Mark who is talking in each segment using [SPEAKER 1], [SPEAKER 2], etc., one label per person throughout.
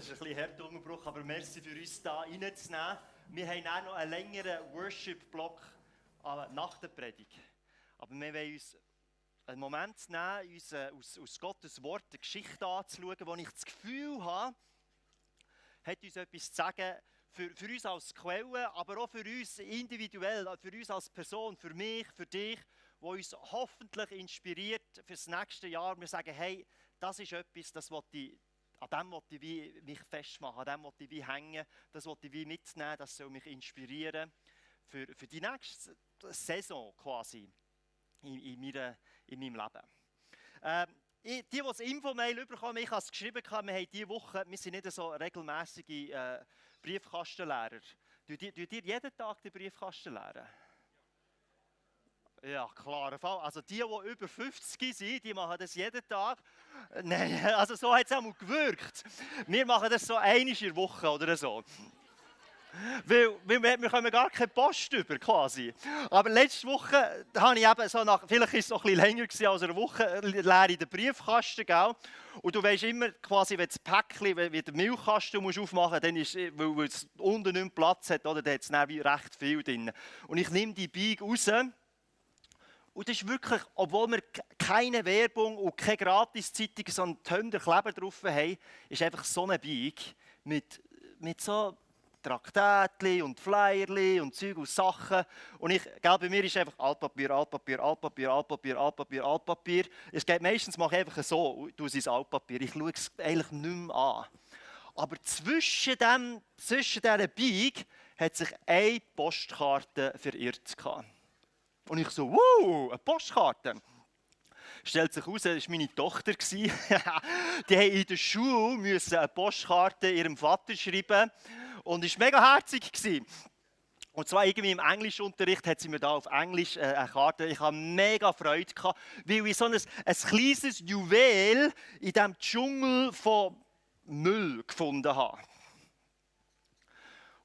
[SPEAKER 1] das ist ein bisschen harter Unterbruch, aber merci für uns da reinzunehmen. Wir haben auch noch einen längeren Worship-Block äh, nach der Predigt. Aber wir wollen uns einen Moment nehmen, uns äh, aus, aus Gottes Wort eine Geschichte anzuschauen, wo ich das Gefühl habe, hat uns etwas zu sagen für, für uns als Quelle, aber auch für uns individuell, für uns als Person, für mich, für dich, wo uns hoffentlich inspiriert für das nächste Jahr. Wir sagen, hey, das ist etwas, das ich, an dem will ich mich festmachen, an dem will ich hängen, das will ich mitnehmen, das soll mich inspirieren für, für die nächste Saison quasi in, in, meiner, in meinem Leben. Ähm, die, die das Infomail bekommen, ich habe es geschrieben, wir haben diese Woche, wir sind nicht so regelmäßige äh, Briefkastenlehrer. Tut ihr jeden Tag den Briefkasten leeren? Ja, Fall. Also die, die über 50 sind, die machen das jeden Tag. Nein, also so hat es auch mal gewirkt. Wir machen das so einmal in der Woche oder so. Weil, weil wir, kommen gar keine Post über, quasi. Aber letzte Woche habe ich eben so nach, vielleicht ist es noch ein länger gewesen als eine Woche, leer in den Briefkasten, gell? Und du weißt immer, quasi, wenn das Päckchen, wenn, wenn der Milchkasten musst aufmachen dann ist, weil, weil es unten nicht Platz hat, oder, dann hat es dann recht viel drin. Und ich nehme die Beige raus und das ist wirklich, obwohl wir keine Werbung und keine Gratiszeitung, sondern Tönder Kleber drauf haben, ist einfach so eine Bike mit, mit so Traktätchen und Flyerli und Zeug und Sachen. Und ich, gell, bei mir ist einfach Altpapier, Altpapier, Altpapier, Altpapier, Altpapier, Altpapier. Es geht meistens mache ich einfach so, du siehst Altpapier. Ich schaue es eigentlich nicht mehr an. Aber zwischen, dem, zwischen dieser Bike hat sich eine Postkarte verirrt. Gehabt. Und ich so, wow, eine Postkarte. Stellt sich heraus, das war meine Tochter. die musste in der Schule eine Postkarte ihrem Vater schreiben. Und es war mega herzig. Und zwar irgendwie im Englischunterricht hat sie mir da auf Englisch äh, eine Karte. Ich hatte mega Freude, gehabt, weil ich so ein, ein kleines Juwel in diesem Dschungel von Müll gefunden habe.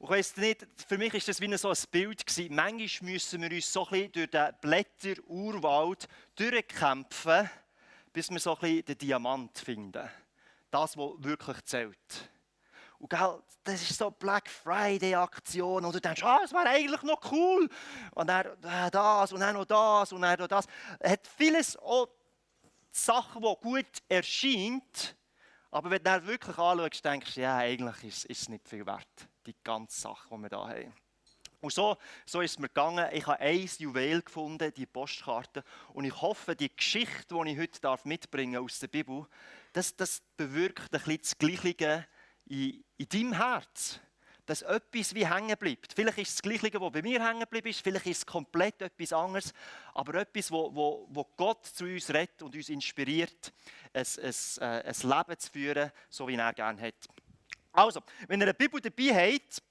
[SPEAKER 1] Ich weiss nicht, für mich ist das wie so ein Bild gewesen. Manchmal müssen wir uns so ein bisschen durch den Blätter-Urwald durchkämpfen, bis wir so ein bisschen den Diamant finden. Das, was wirklich zählt. Und gell, das ist so Black Friday-Aktion. Und du denkst, ah, es wäre eigentlich noch cool. Und dann äh, das und dann noch das und dann noch das. Es hat vieles auch Sachen, die gut erscheint. Aber wenn du dann wirklich anschaust, denkst du, ja, eigentlich ist, es nicht viel wert die ganze Sache, die wir hier haben. Und so, so ist es mir gegangen. Ich habe ein Juwel gefunden, die Postkarte. Und ich hoffe, die Geschichte, die ich heute mitbringen darf aus der Bibel, das, das bewirkt ein bisschen das Gleiche in, in deinem Herz. Dass etwas wie hängen bleibt. Vielleicht ist es das Gleiche, was bei mir hängen bleibt, vielleicht ist es komplett etwas anderes, aber etwas, wo, wo, wo Gott zu uns redet und uns inspiriert, ein, ein, ein Leben zu führen, so wie er gerne hat. Also, wenn ihr eine Bibel dabei habt,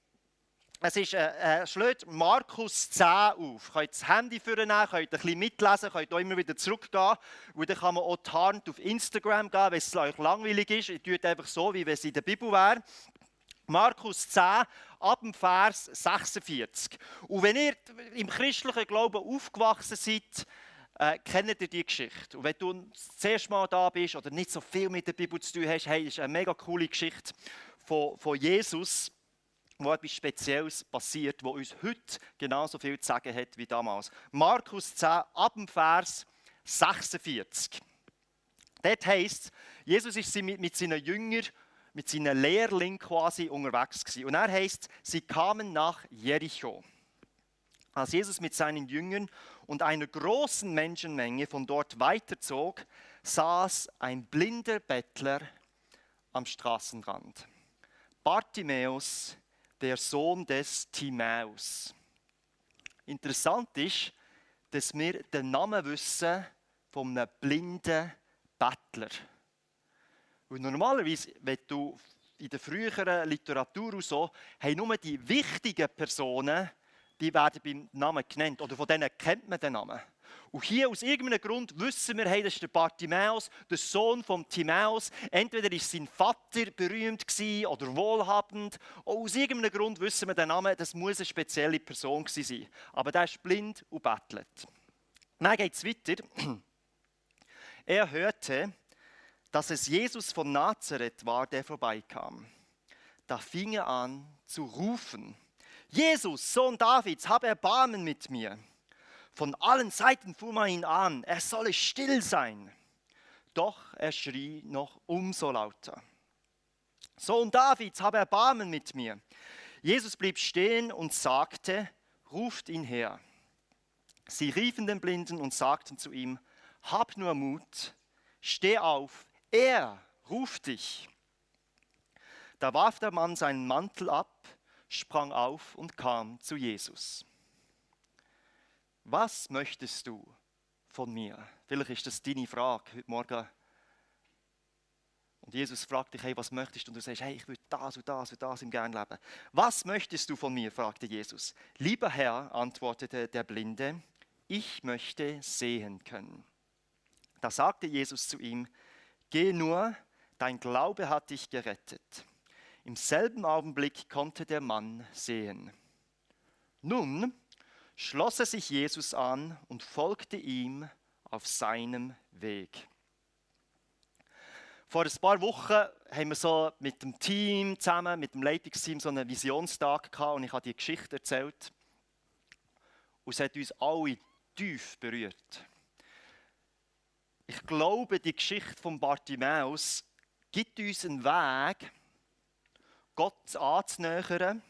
[SPEAKER 1] es ist, äh, äh, schlägt Markus 10 auf. Ihr könnt das Handy vornehmen, könnt ein bisschen mitlesen, könnt auch immer wieder zurückgehen. Und dann kann man auch tarnt auf Instagram gehen, wenn es euch langweilig ist. Ihr tut einfach so, wie wenn es in der Bibel wäre. Markus 10, ab dem Vers 46. Und wenn ihr im christlichen Glauben aufgewachsen seid, äh, kennt ihr die Geschichte. Und wenn du das erste Mal da bist oder nicht so viel mit der Bibel zu tun hast, hey, ist eine mega coole Geschichte von, von Jesus, wo etwas Spezielles passiert, wo uns heute genauso viel zu sagen hat wie damals. Markus 10, ab dem Vers 46. Dort heißt Jesus ist mit seinen Jüngern, mit seinen Lehrlingen quasi unterwegs gewesen. Und er heißt, sie kamen nach Jericho. Als Jesus mit seinen Jüngern und einer großen Menschenmenge von dort weiterzog, saß ein blinder Bettler am Straßenrand. Bartimäus, der Sohn des Timäus. Interessant ist, dass wir den Namen wissen von einem blinden Bettler. Und normalerweise, wenn du in der früheren Literatur und so, haben nur die wichtigen Personen, die werden beim Namen genannt. Oder von denen kennt man den Namen. Und hier aus irgendeinem Grund wissen wir, hey, das ist der Bartimäus, der Sohn von Timäus. Entweder ist sein Vater berühmt oder wohlhabend. Und aus irgendeinem Grund wissen wir den Namen, das muss eine spezielle Person sein. Aber der ist blind und bettelt. Dann geht es weiter. Er hörte, dass es Jesus von Nazareth war, der vorbeikam. Da fing er an zu rufen. Jesus, Sohn Davids, hab Erbarmen mit mir. Von allen Seiten fuhr man ihn an, er solle still sein. Doch er schrie noch umso lauter. Sohn Davids, hab Erbarmen mit mir. Jesus blieb stehen und sagte, ruft ihn her. Sie riefen den Blinden und sagten zu ihm, hab nur Mut, steh auf, er ruft dich. Da warf der Mann seinen Mantel ab, sprang auf und kam zu Jesus. Was möchtest du von mir? Vielleicht ist das deine Frage heute Morgen. Und Jesus fragt dich, hey, was möchtest du? Und du sagst, hey, ich will das und das und das im Gern leben. Was möchtest du von mir? fragte Jesus. Lieber Herr, antwortete der Blinde, ich möchte sehen können. Da sagte Jesus zu ihm, geh nur, dein Glaube hat dich gerettet. Im selben Augenblick konnte der Mann sehen. Nun schloss er sich Jesus an und folgte ihm auf seinem Weg. Vor ein paar Wochen haben wir so mit dem Team zusammen, mit dem Leitungsteam, so einen Visionstag gehabt und ich habe die Geschichte erzählt. Und es hat uns alle tief berührt. Ich glaube, die Geschichte von Bartimäus gibt uns einen Weg, Gott anzunähern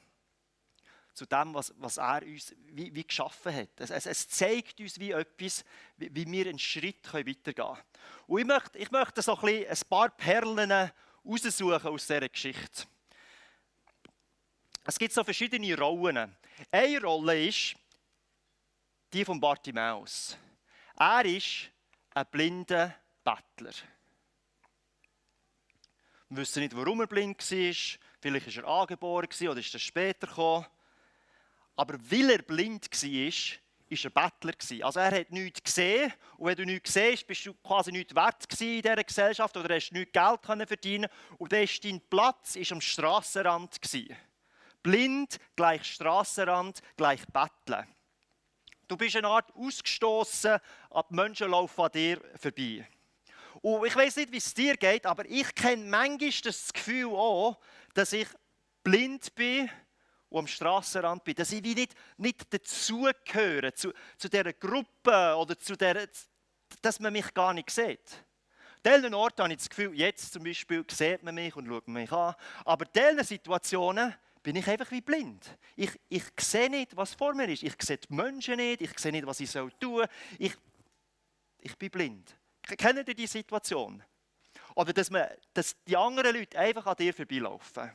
[SPEAKER 1] zu dem, was, was er uns wie, wie geschaffen hat. Es, es, es, zeigt uns wie etwas, wie, wie wir einen Schritt weitergehen können. Und ich möchte, ich möchte so ein, bisschen ein paar Perlen raussuchen aus dieser Geschichte. Es gibt so verschiedene Rollen. Eine Rolle ist die von Bartimäus. Er ist ein blinder Bettler. Wir wissen nicht, warum er blind war. Vielleicht war er angeboren oder ist er später gekommen. Aber weil er blind war, war er Bettler. Also er hat nichts gesehen. Und wenn du nichts siehst, bist du quasi nichts wert in dieser Gesellschaft oder hast nichts Geld verdienen Und dann war dein Platz am Strassenrand. Blind gleich Strassenrand gleich Betteln. Du bist eine Art ausgestoßen, ab Menschen laufen an dir vorbei. Und ich weiß nicht, wie es dir geht, aber ich kenne manchmal das Gefühl auch, dass ich blind bin und am Strassenrand bin, dass ich wie nicht, nicht dazugehöre, zu, zu dieser Gruppe oder zu der, dass man mich gar nicht sieht. An Orten habe ich das Gefühl, jetzt zum Beispiel sieht man mich und schaut mich an. Aber in diesen Situationen bin ich einfach wie blind. Ich, ich sehe nicht, was vor mir ist. Ich sehe die Menschen nicht, ich sehe nicht, was ich tun soll. Ich, ich bin blind. Kennen ihr die Situation? Oder dass, man, dass die anderen Leute einfach an dir vorbeilaufen.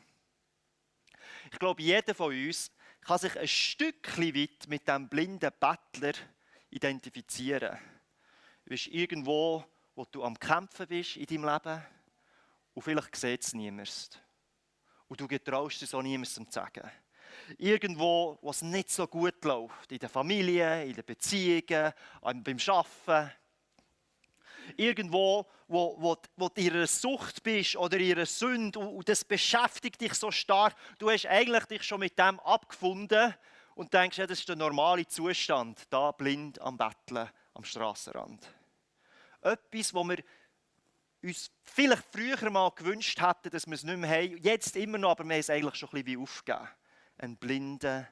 [SPEAKER 1] Ich glaube, jeder von uns kann sich ein Stückchen weit mit dem blinden Bettler identifizieren. Du bist irgendwo, wo du am Kämpfen bist in deinem Leben und vielleicht sieht es niemand. Und du getraust es auch niemandem zu sagen. Irgendwo, wo es nicht so gut läuft, in der Familie, in den Beziehungen, beim Arbeiten, irgendwo, wo, wo, wo du in einer Sucht bist oder in einer Sünde und, das beschäftigt dich so stark. Du hast eigentlich dich schon mit dem abgefunden und denkst, ja, das ist der normale Zustand, da blind am Betteln am Strassenrand. Etwas, wo wir uns vielleicht früher mal gewünscht hätten, dass wir es nicht mehr haben. Jetzt immer noch, aber wir haben es eigentlich schon ein bisschen wie aufgegeben. Ein blinder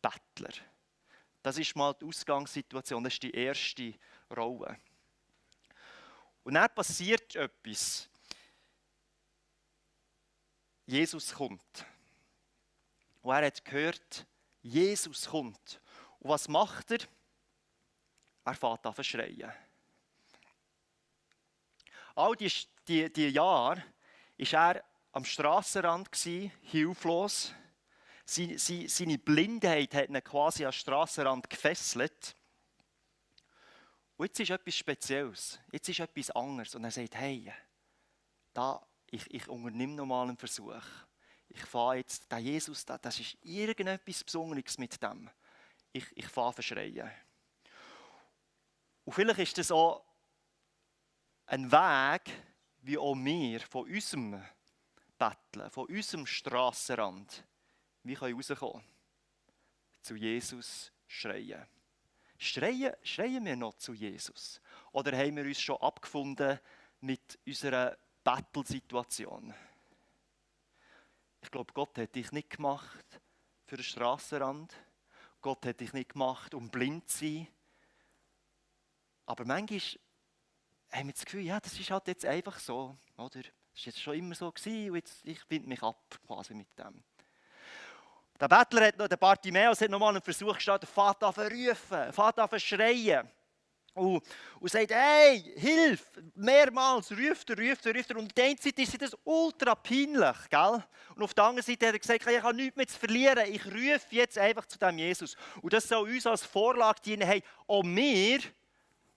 [SPEAKER 1] Bettler. Das ist mal die Ausgangssituation, das ist die erste Rolle. Und dann passiert etwas. Jesus kommt. Und er hat gehört, Jesus kommt. Und was macht er? Er fährt an zu schreien. All die, die, die Jahre war er am Strassenrand, hilflos. Seine, seine Blindheit hat ihn quasi am Strassenrand gefesselt. Und jetzt ist etwas Spezielles, jetzt ist etwas anderes. Und er sagt, hey, da, ich, ich unternehme nochmal einen Versuch. Ich fahre jetzt, der Jesus, da, das ist irgendetwas Besonderes mit dem. Ich, ich fahre verschreien. Und vielleicht ist das auch ein Weg, wie auch wir von unserem Betteln, von unserem Strassenrand, wie können rauskommen. Zu Jesus schreien. Schreien, schreien wir noch zu Jesus? Oder haben wir uns schon abgefunden mit unserer Battle-Situation? Ich glaube, Gott hat dich nicht gemacht für den Strassenrand. Gott hat dich nicht gemacht, um blind zu sein. Aber manchmal haben wir das Gefühl, ja, das ist halt jetzt einfach so. Oder? Das war jetzt schon immer so gewesen und jetzt, ich finde mich ab quasi mit dem. Der Bettler hat noch, der Bartimäus hat nochmal einen Versuch gestartet, Vater an rufen, Vater an schreien. Und, und sagt, hey, hilf! Mehrmals ruft er, ruft er, ruft er. Und auf der einen Seite ist das ultra peinlich, gell? Und auf der anderen Seite hat er gesagt, ich habe nichts mehr zu verlieren. Ich rufe jetzt einfach zu dem Jesus. Und das soll uns als Vorlage dienen, hey, auch wir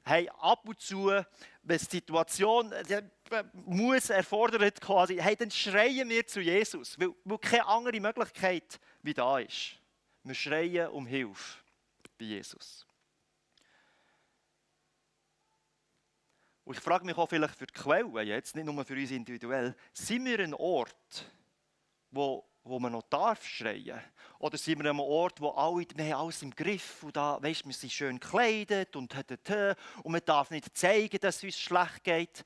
[SPEAKER 1] haben ab und zu, wenn die Situation äh, muss erfordert quasi, hey, dann schreien wir zu Jesus, weil, weil keine andere Möglichkeit wie da ist. Wir schreien um Hilfe bei Jesus. Und ich frage mich auch vielleicht für die Quellen jetzt, nicht nur für uns individuell, sind wir ein Ort, wo, wo man noch darf schreien? Oder sind wir an einem Ort, wo alle, wir haben alles im Griff und da, weißt, wir sind schön gekleidet und, und man darf nicht zeigen, dass es uns schlecht geht?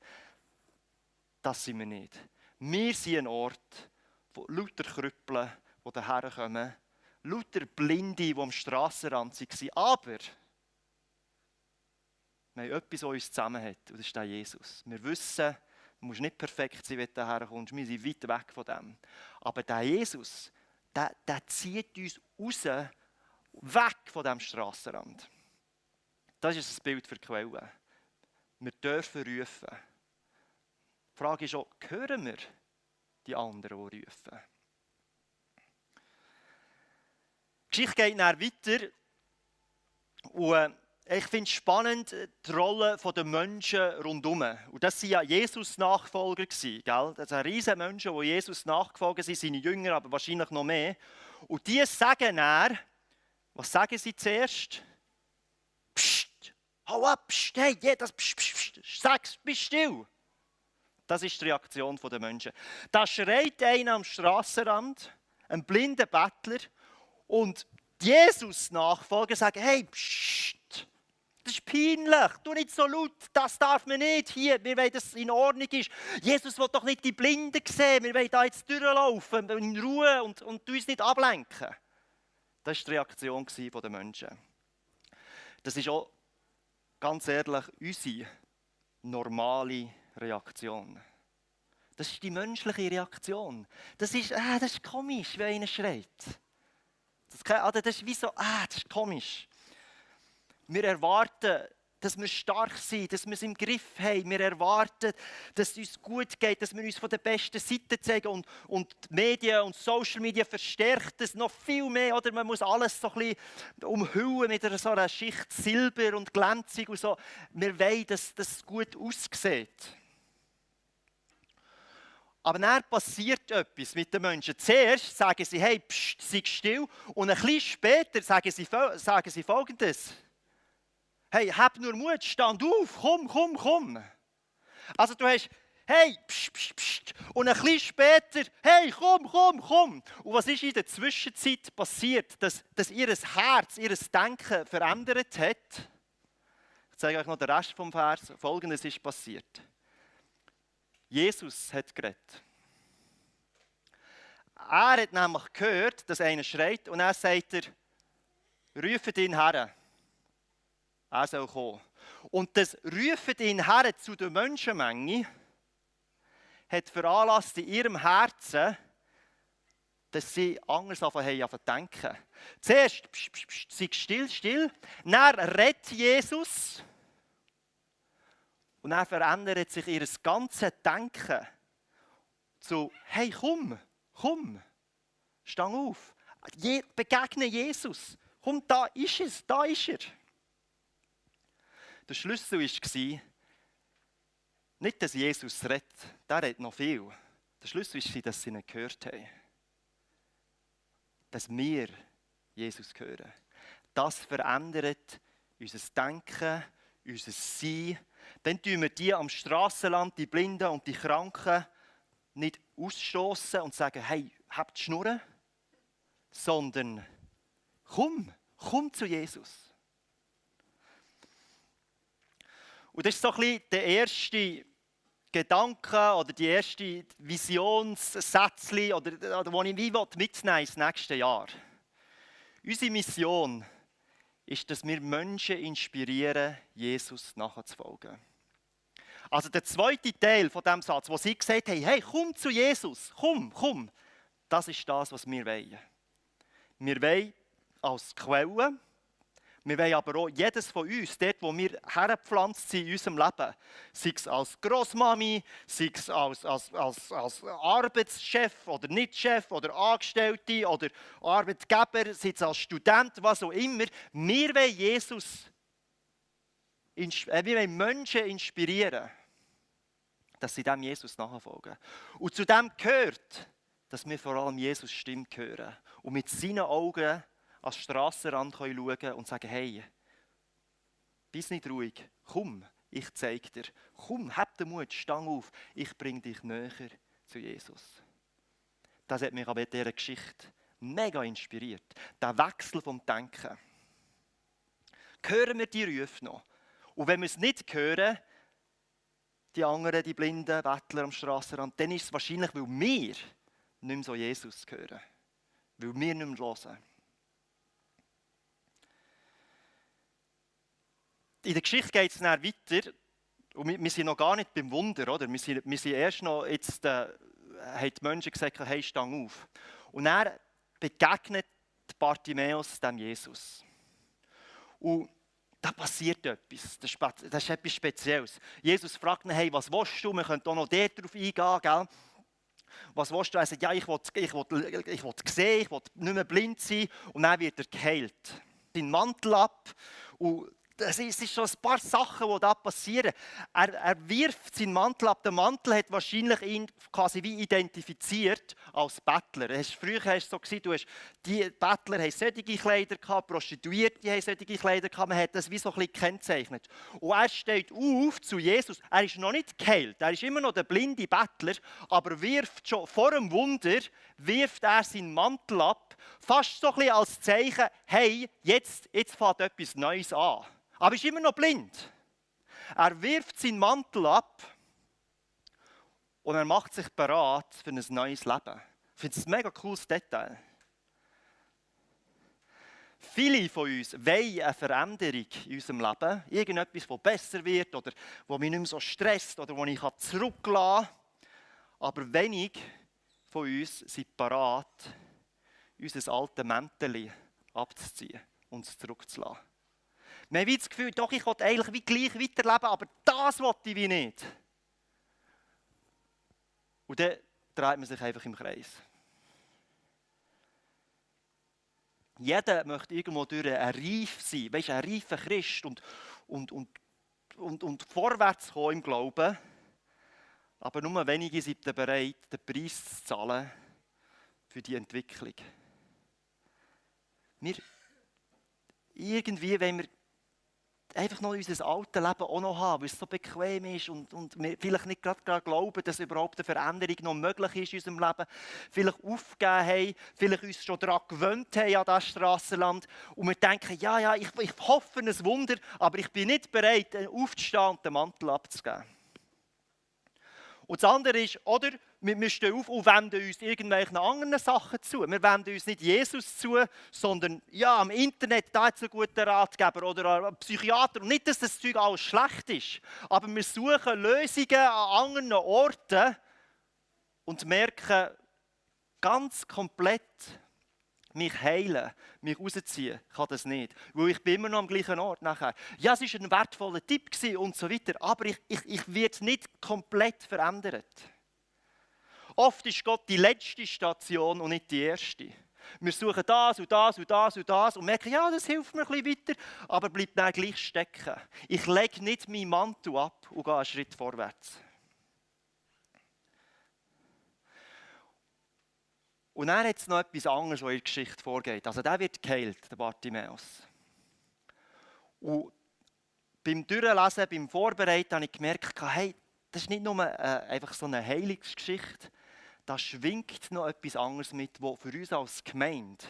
[SPEAKER 1] Das sind wir nicht. Wir sind ein Ort, wo lauter Krüppeln, die daher kommen, lauter Blinde, die am Strassenrand waren, aber wir haben etwas, was uns zusammenhält, und das ist der Jesus. Wir wissen, du musst nicht perfekt sein, wenn du herkommst. Wir sind weit weg von dem. Aber der Jesus, der, der zieht uns raus, weg von diesem Strassenrand. Das ist das Bild für die Quelle. Wir dürfen rufen. Die Frage ist auch, hören wir die anderen, die rufen? Die Geschichte geht dann weiter. Und äh, ich finde es spannend, äh, die Rolle der Menschen rundherum. Und das waren ja Jesus-Nachfolger. Das sind riesige Menschen, die Jesus nachgefolgt sind, seine Jünger, aber wahrscheinlich noch mehr. Und die sagen dann, was sagen sie zuerst? Psst, hau ab, psst, hey, das, psst, psst, psst, sag's, bist still. Das ist die Reaktion der Menschen. Da schreit einer am Strassenrand, ein blinder Bettler, und Jesus-Nachfolger sagen, hey, psst, das ist peinlich. Du nicht so laut. Das darf man nicht hier. Wir wollen, dass es in Ordnung ist. Jesus will doch nicht die Blinden sehen. Wir wollen da jetzt durchlaufen, in Ruhe und, und uns nicht ablenken. Das war die Reaktion der Menschen. Das ist auch, ganz ehrlich, unsere normale Reaktion. Das ist die menschliche Reaktion. Das ist, ah, das ist komisch, wenn einer schreit. Das, ah, das ist wie so, ah, das ist komisch. Wir erwarten, dass wir stark sind, dass wir es im Griff haben. Wir erwarten, dass es uns gut geht, dass wir uns von der besten Seite zeigen. Und, und die Medien und Social Media verstärkt es noch viel mehr. Oder man muss alles so ein bisschen umhüllen mit einer, so einer Schicht Silber und Glänzung und so. Wir wollen, dass das gut aussieht. Aber dann passiert etwas mit den Menschen. Zuerst sagen sie, hey, pst, sei still. Und ein bisschen später sagen sie, sagen sie Folgendes hey, hab nur Mut, stand auf, komm, komm, komm. Also du hast, hey, pst, pst, pst. Und ein bisschen später, hey, komm, komm, komm. Und was ist in der Zwischenzeit passiert, dass, dass ihr Herz, ihr Denken verändert hat? Ich zeige euch noch den Rest vom Vers. Folgendes ist passiert. Jesus hat geredet. Er hat nämlich gehört, dass einer schreit und er sagt er, rufe ihn her. Er soll kommen. Und das Rufen ihn her zu der Menschenmenge hat veranlasst in ihrem Herzen, dass sie anders anfangen zu denken. Zuerst, psch, psch, psch, sei still, still. Dann redet Jesus. Und dann verändert sich ihr ganzes Denken zu, hey, komm, komm, stang auf. begegne Jesus. Komm, da ist es, da ist er. Der Schlüssel war, nicht, dass Jesus redet, der redet noch viel. Der Schlüssel war, dass sie ihn gehört haben. Dass wir Jesus hören. Das verändert unser Denken, unser Sein. Dann tun wir die am Strassenland, die Blinden und die Kranken, nicht ausstoßen und sagen, hey, habt Schnurren, sondern komm, komm zu Jesus. Und das ist so ein bisschen der erste Gedanken oder die ersten Visionssätzchen, oder, oder die ich wie mitnehmen ins nächste Jahr. Unsere Mission ist, dass wir Menschen inspirieren, Jesus nachzufolgen. Also der zweite Teil von dem Satz, wo sie gesagt haben, hey, komm zu Jesus, komm, komm, das ist das, was wir wollen. Wir wollen als Quelle, wir wollen aber auch jedes von uns, dort wo wir hergepflanzt sind in unserem Leben, sei es als Großmami, sei es als, als, als, als Arbeitschef oder Nicht-Chef oder Angestellte oder Arbeitgeber, sei es als Student, was auch immer, wir wollen Jesus, äh, wir wollen Menschen inspirieren, dass sie dem Jesus nachfolgen. Und zu dem gehört, dass wir vor allem Jesus Stimme hören und mit seinen Augen an den Strassenrand schauen können und sagen, hey, bist nicht ruhig, komm, ich zeige dir. Komm, hab den Mut, stang auf, ich bringe dich näher zu Jesus. Das hat mich aber in dieser Geschichte mega inspiriert. Der Wechsel vom Denken. Hören wir die Rufe noch? Und wenn wir es nicht hören, die anderen, die blinden Bettler am Strassenrand, dann ist es wahrscheinlich, weil wir nicht mehr so Jesus hören. Weil wir nicht mehr hören. In der Geschichte geht es dann weiter. Und wir, wir, sind noch gar nicht beim Wunder, oder? Wir sind, wir sind erst noch, jetzt äh, haben die Menschen gesagt, hey, stang auf. Und er begegnet Bartimäus dem Jesus. Und da passiert etwas. Das ist, etwas Spezielles. Jesus fragt ihn, hey, was willst du? Wir können auch noch darauf eingehen, gell? Was willst du? Er sagt, ja, ich will, ich will, ich will sehen, ich will nicht mehr blind sein. Und dann wird er geheilt. Den Mantel ab und es ist schon ein paar Sachen, die da passieren. Er, er, wirft seinen Mantel ab. Der Mantel hat wahrscheinlich ihn quasi wie identifiziert als Bettler. Hast, früher hast du so gesehen, du hast, die Bettler haben solche Kleider gehabt, Prostituierte haben solche Kleider gehabt. Man hat das wie so ein bisschen gekennzeichnet. Und er steht auf zu Jesus. Er ist noch nicht geheilt. Er ist immer noch der blinde Bettler, aber wirft schon vor dem Wunder, wirft er seinen Mantel ab. Fast so ein bisschen als Zeichen, hey, jetzt, jetzt fängt etwas Neues an. Aber er ist immer noch blind. Er wirft seinen Mantel ab und er macht sich bereit für ein neues Leben. Ich finde es ein mega cooles Detail. Viele von uns wollen eine Veränderung in unserem Leben. Irgendetwas, das besser wird oder wo mich nicht mehr so stresst oder wo ich zurücklassen kann. Aber wenig von uns sind bereit, unser altes Mäntel abzuziehen und es zurückzulassen. Man hat das Gefühl, doch, ich will eigentlich wie gleich weiterleben, aber das will ich wie nicht. Und dann dreht man sich einfach im Kreis. Jeder möchte irgendwo durch ein Reif sein, weißt, ein reifer Christ und, und, und, und, und vorwärts kommen im Glauben. Aber nur wenige sind bereit, den Preis zu zahlen für die Entwicklung. Wir, irgendwie, wenn wir einfach noch unser altes Leben auch noch haben, weil es so bequem ist und, und wir vielleicht nicht gerade glauben, dass überhaupt eine Veränderung noch möglich ist in unserem Leben. Vielleicht aufgegeben haben, vielleicht uns schon daran gewöhnt haben an das Strassenland und wir denken, ja, ja, ich, ich hoffe ein Wunder, aber ich bin nicht bereit, aufzustehen und den Mantel abzugeben. Und das andere ist, oder, wir stehen auf und wenden uns irgendwelchen anderen Sachen zu. Wir wenden uns nicht Jesus zu, sondern ja, am Internet, da hat es einen guten Ratgeber oder einen Psychiater. Und nicht, dass das Zeug alles schlecht ist, aber wir suchen Lösungen an anderen Orten und merken ganz komplett, mich heilen, mich rausziehen, kann das nicht. Weil ich bin immer noch am gleichen Ort nachher. Ja, es war ein wertvoller Tipp und so weiter, aber ich, ich, ich werde nicht komplett verändert. Oft ist Gott die letzte Station und nicht die erste. Wir suchen das und das und das und das und merken, ja, das hilft mir ein bisschen weiter, aber bleibt dann gleich stecken. Ich lege nicht meinen Mantel ab und gehe einen Schritt vorwärts. Und dann hat es noch etwas anderes, was in der Geschichte vorgeht. Also der wird geheilt, der Bartimäus. Und beim Durchlesen, beim Vorbereiten habe ich gemerkt, hey, das ist nicht nur äh, einfach so eine Heilungsgeschichte, da schwingt noch etwas anderes mit, was für uns als Gemeinde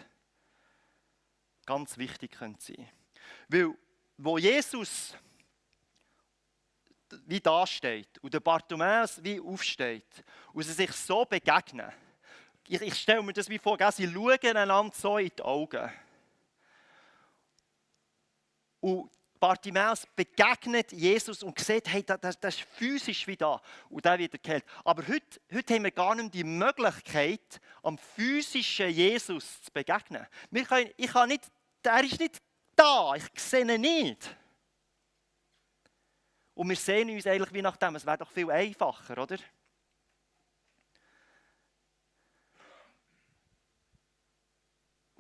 [SPEAKER 1] ganz wichtig könnte sein. Weil, wo Jesus wie da steht und der Bartimäus wie aufsteht und sie sich so begegnen. Ich, ich stelle mir das wie vor, sie schauen einander so in die Augen. Und Bartimäus begegnet Jesus und sieht, hey, das, das ist physisch wie da. Und der wird geheilt. Aber heute, heute haben wir gar nicht die Möglichkeit, am physischen Jesus zu begegnen. Wir können, ich kann nicht, der ist nicht da, ich sehe ihn nicht. Und wir sehen uns eigentlich wie nach dem. Es wäre doch viel einfacher, oder?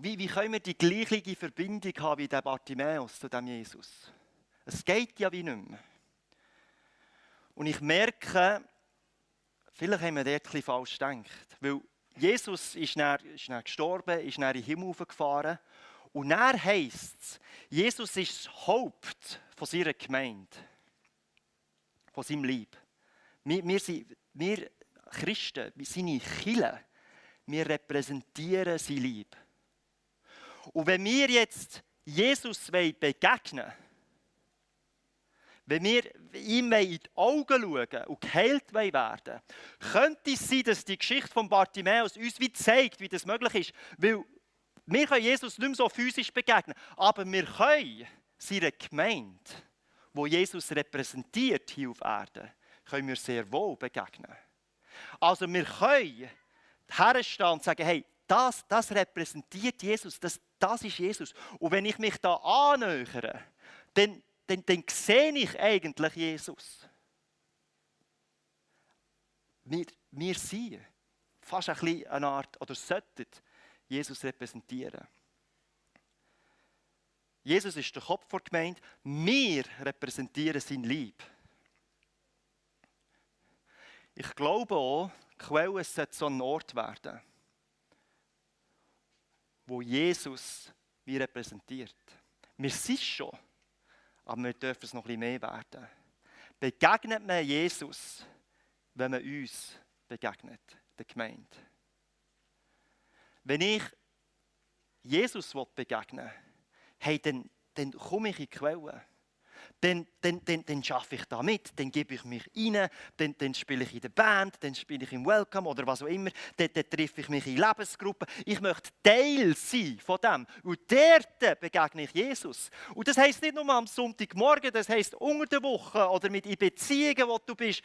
[SPEAKER 1] Wie, wie können wir die gleiche Verbindung haben wie der Bartimäus zu dem Jesus? Es geht ja wie nicht mehr. Und ich merke, vielleicht haben wir dort etwas falsch gedacht. Weil Jesus ist dann, ist dann gestorben, ist dann in den Himmel gefahren. Und dann heisst es, Jesus ist das Haupt von seiner Gemeinde von seinem Leib. Wir, wir, sind, wir Christen, seine Chile, wir repräsentieren sein Leib. Und wenn wir jetzt Jesus begegnen wenn wir ihm in die Augen schauen und geheilt werden könnte es sein, dass die Geschichte von Bartimäus uns wie zeigt, wie das möglich ist. Weil wir können Jesus nicht mehr so physisch begegnen, aber wir können seiner Gemeinde wo Jesus repräsentiert hier auf Erden, können wir sehr wohl begegnen. Also wir können herstehen und sagen, hey, das, das repräsentiert Jesus, das, das ist Jesus. Und wenn ich mich da annähere, dann, dann, dann sehe ich eigentlich Jesus. Wir, wir sind fast ein bisschen eine Art, oder sollten Jesus repräsentieren. Jesus ist der Kopf der Gemeinde. Wir repräsentieren sein Leib. Ich glaube auch, die Quelle sollte so ein Ort werden, wo Jesus wie repräsentiert. Wir sind schon, aber wir dürfen es noch ein bisschen mehr werden. Begegnet man Jesus, wenn man uns begegnet, der Gemeinde. Wenn ich Jesus begegnen will, hey, dann, dann komme ich in die Quelle. Dann, dann, dann, dann schaffe ich da mit, dann gebe ich mich rein, dann, dann spiele ich in der Band, dann spiele ich im Welcome oder was auch immer, dann, dann treffe ich mich in Lebensgruppen. Ich möchte Teil sein von dem. Und dort begegne ich Jesus. Und das heisst nicht nur am Sonntagmorgen, das heisst unter der Woche oder mit in Beziehungen, wo du bist.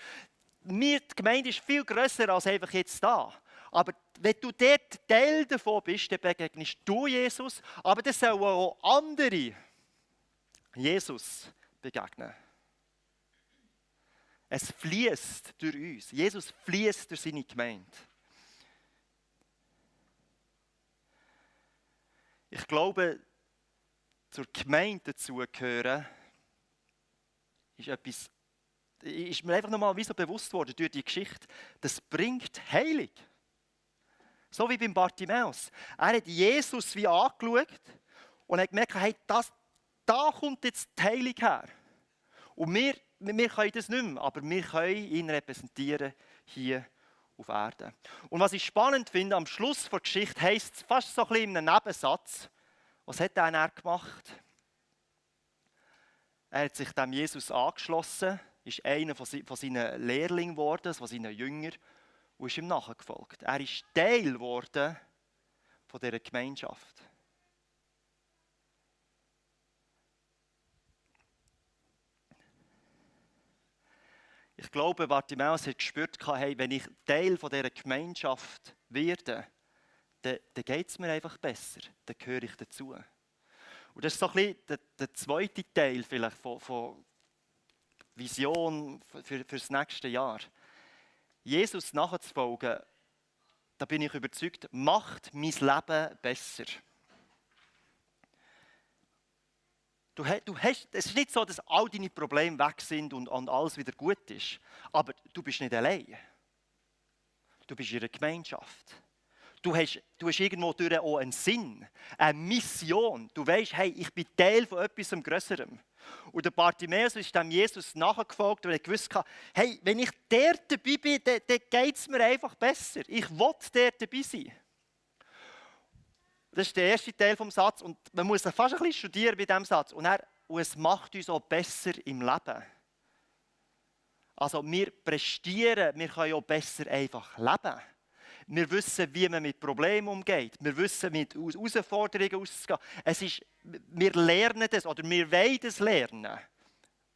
[SPEAKER 1] Mir, die Gemeinde ist viel grösser als einfach jetzt da. Aber wenn du dort Teil davon bist, dann begegnest du Jesus, aber das sollen auch andere Jesus begegnen. Es fließt durch uns. Jesus fließt durch seine Gemeinde. Ich glaube, zur Gemeinde dazugehören, ist etwas, ist mir einfach nochmal so bewusst worden durch die Geschichte, das bringt Heilung. So wie beim Bartimäus. Er hat Jesus wie angeschaut und hat gemerkt, hey, das, da kommt jetzt die Heilung her. Und wir, wir können das nicht mehr, aber wir können ihn repräsentieren hier auf Erden. Und was ich spannend finde, am Schluss der Geschichte heisst es fast so ein bisschen in einem Nebensatz, was hat er nachgemacht? Er hat sich dem Jesus angeschlossen, ist einer von seinen Lehrlingen geworden, von seinen Jüngern und ist ihm nachgefolgt. Er ist Teil geworden von dieser Gemeinschaft. Ich glaube, Bartimäus hat gespürt, hey, wenn ich Teil dieser Gemeinschaft werde, dann, dann geht es mir einfach besser. Dann gehöre ich dazu. Und das ist so ein bisschen der, der zweite Teil vielleicht von, von Vision für, für das nächste Jahr. Jesus nachzufolgen, da bin ich überzeugt, macht mein Leben besser. Du, du hast, es ist nicht so, dass all deine Probleme weg sind und, und alles wieder gut ist. Aber du bist nicht allein. Du bist in einer Gemeinschaft. Du hast, du hast irgendwo durch auch einen Sinn, eine Mission. Du weißt, hey, ich bin Teil von etwas Größerem. Und der Bartimäus ist dem Jesus nachgefolgt, weil er gewusst hat, hey, wenn ich dort dabei bin, dann, dann geht es mir einfach besser. Ich will dort dabei sein. Das ist der erste Teil des Satzes. Und man muss fast ein bisschen studieren bei diesem Satz. Und, er, und es macht uns auch besser im Leben. Also wir prestieren, wir können auch besser einfach leben. Wir wissen, wie man mit Problemen umgeht. Wir wissen, mit Herausforderungen auszugehen. Es ist, wir lernen das oder wir wollen das lernen,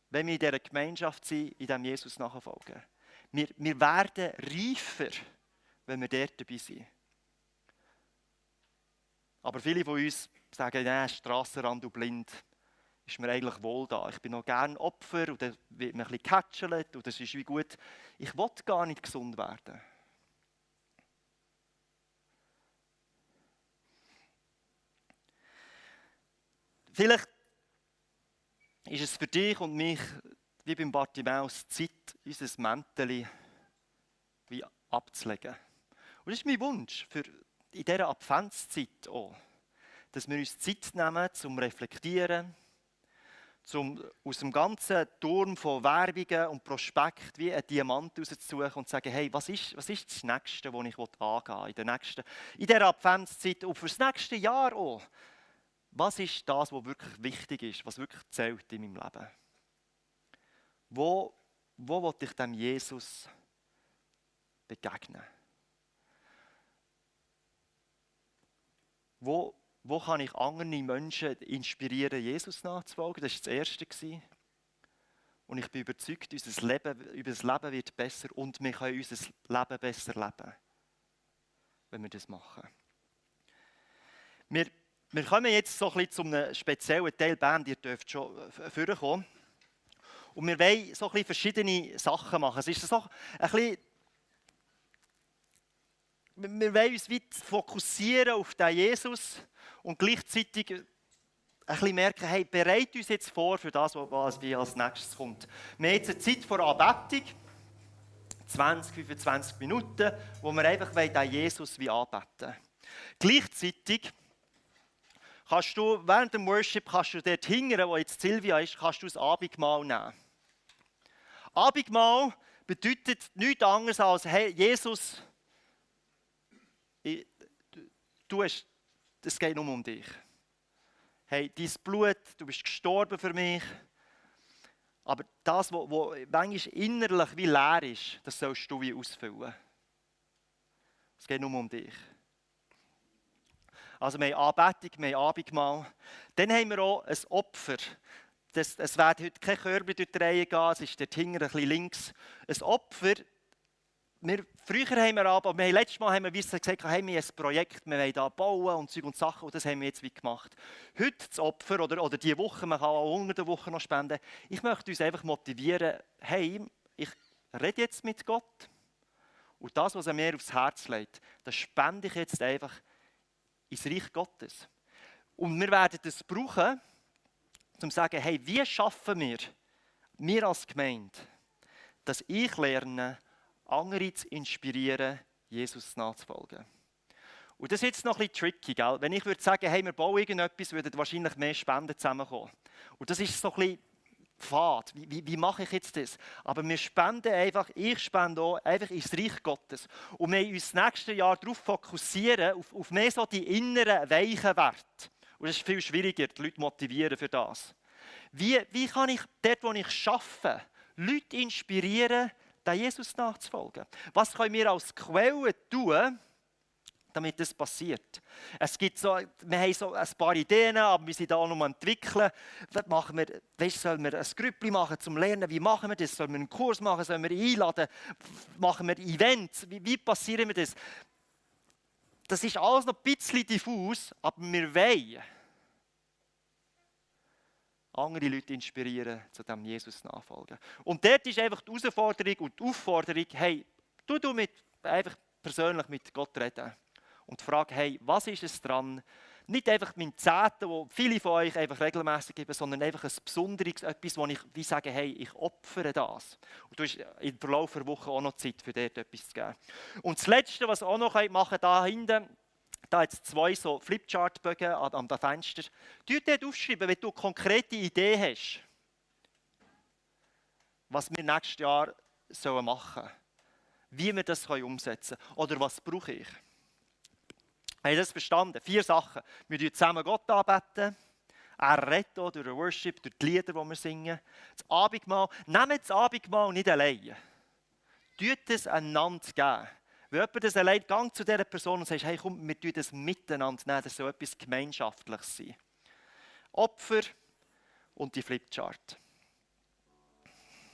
[SPEAKER 1] wenn wir in dieser Gemeinschaft sind, in dem Jesus nachfolgen. Wir, wir werden reifer, wenn wir dort dabei sind. Aber viele von uns sagen, ja, Strassenrand und blind ist mir eigentlich wohl da. Ich bin noch gern Opfer dann wird mir ein bisschen gecatchelt und das ist wie gut. Ich will gar nicht gesund werden. Vielleicht ist es für dich und mich, wie beim Bartimaeus, Zeit, unser Mäntel abzulegen. Und das ist mein Wunsch für in dieser Adventszeit auch, dass wir uns Zeit nehmen zum Reflektieren, zum aus dem ganzen Turm von Werbungen und Prospekt wie einen Diamant rauszusuchen und zu sagen, hey, was ist, was ist das Nächste, was ich angehen will in in dieser Adventszeit und für das nächste Jahr auch was ist das, was wirklich wichtig ist, was wirklich zählt in meinem Leben? Wo, wo will ich dem Jesus begegnen? Wo, wo kann ich andere Menschen inspirieren, Jesus nachzufolgen? Das war das Erste. Und ich bin überzeugt, unser Leben, unser Leben wird besser und wir können unser Leben besser leben, wenn wir das machen. Wir wir kommen jetzt so ein bisschen zu einem speziellen Teil Band, ihr dürft schon vorkommen. Und wir wollen so ein bisschen verschiedene Sachen machen. Es ist so ein bisschen, wir wollen uns weit fokussieren auf den Jesus und gleichzeitig ein bisschen merken, hey, bereit uns jetzt vor für das, was als nächstes kommt. Wir haben jetzt eine Zeit vor Anbetung, 20, 25 Minuten, wo wir einfach den Jesus wie anbeten. Gleichzeitig kannst du während dem Worship kannst du dort hingern, wo jetzt Silvia ist, kannst du das Abendmahl nehmen. Abendmahl bedeutet nichts anderes als, hey, Jesus, ich, du hast, es geht nur um dich. Hey, dein Blut, du bist gestorben für mich. Aber das, was manchmal innerlich wie leer ist, das sollst du wie ausfüllen. Es geht nur um dich. Also wir haben Anbetung, wir haben Abendmahl. Dann haben wir auch ein Opfer. Das, es wird heute kein Körper durch die Reihe gehen, es ist dort hinten ein bisschen links. Ein Opfer, wir, früher haben wir aber, wir haben letztes Mal haben wir gesagt, hey, wir haben ein Projekt, wir wollen hier bauen und Zeug und Sachen und das haben wir jetzt wie gemacht. Heute das Opfer oder, oder diese Woche, man kann auch unter der Woche noch spenden. Ich möchte uns einfach motivieren, hey, ich rede jetzt mit Gott und das, was er mir aufs Herz legt, das spende ich jetzt einfach ins Reich Gottes. Und wir werden das brauchen, um zu sagen, hey, wie schaffen wir, wir als Gemeinde, dass ich lerne, andere zu inspirieren, Jesus nachzufolgen. Und das ist jetzt noch ein bisschen tricky, gell? Wenn ich würde sagen, hey, wir bauen irgendetwas, würden wahrscheinlich mehr Spenden zusammenkommen. Und das ist so ein bisschen Pfad. Wie, wie, wie, mache ich jetzt das? Aber wir spenden einfach, ich spende auch einfach ins Reich Gottes. Und wir uns das nächste Jahr darauf fokussieren, auf, auf mehr so die inneren, weichen Werte. Und es ist viel schwieriger, die Leute motivieren für das. Wie, wie kann ich dort, wo ich arbeite, Leute inspirieren, den Jesus nachzufolgen? Was können wir als Quelle tun, damit das passiert. Es gibt so, wir haben so ein paar Ideen, aber wir sind da noch am entwickeln. Was machen wir, weißt, sollen wir ein Grüppli machen zum Lernen? Wie machen wir das? Sollen wir einen Kurs machen? Sollen wir einladen? Machen wir Events? Wie, wie passieren wir das? Das ist alles noch ein bisschen diffus, aber wir wollen andere Leute inspirieren, zu dem Jesus nachfolgen. Und dort ist einfach die Herausforderung und die Aufforderung, hey, du, du mit, einfach persönlich mit Gott reden und frage, hey, was ist es dran? Nicht einfach mein Zehnten, wo viele von euch einfach regelmäßig geben, sondern einfach ein Besonderes, etwas, wo ich wie sage, hey, ich opfere das. Und du hast im Verlauf der Woche auch noch Zeit, für dort etwas zu geben. Und das Letzte, was ihr auch noch machen könnt, da hinten, da jetzt zwei so Flipchart-Bögen an, an dem Fenster. Du dort aufschreiben, wenn du konkrete Idee hast, was wir nächstes Jahr machen sollen. Wie wir das umsetzen können. Oder was brauche ich? Haben das verstanden? Vier Sachen. Wir tun zusammen Gott anbeten. Er redet durch den Worship, durch die Lieder, die wir singen. Das Abendmahl, nehmt das Abendmahl nicht alleine. Tut es einander geben. Wenn jemand das allein gang zu dieser Person und sagt, hey komm, wir tun das miteinander nehmen, das soll etwas Gemeinschaftliches sein. Opfer und die Flipchart.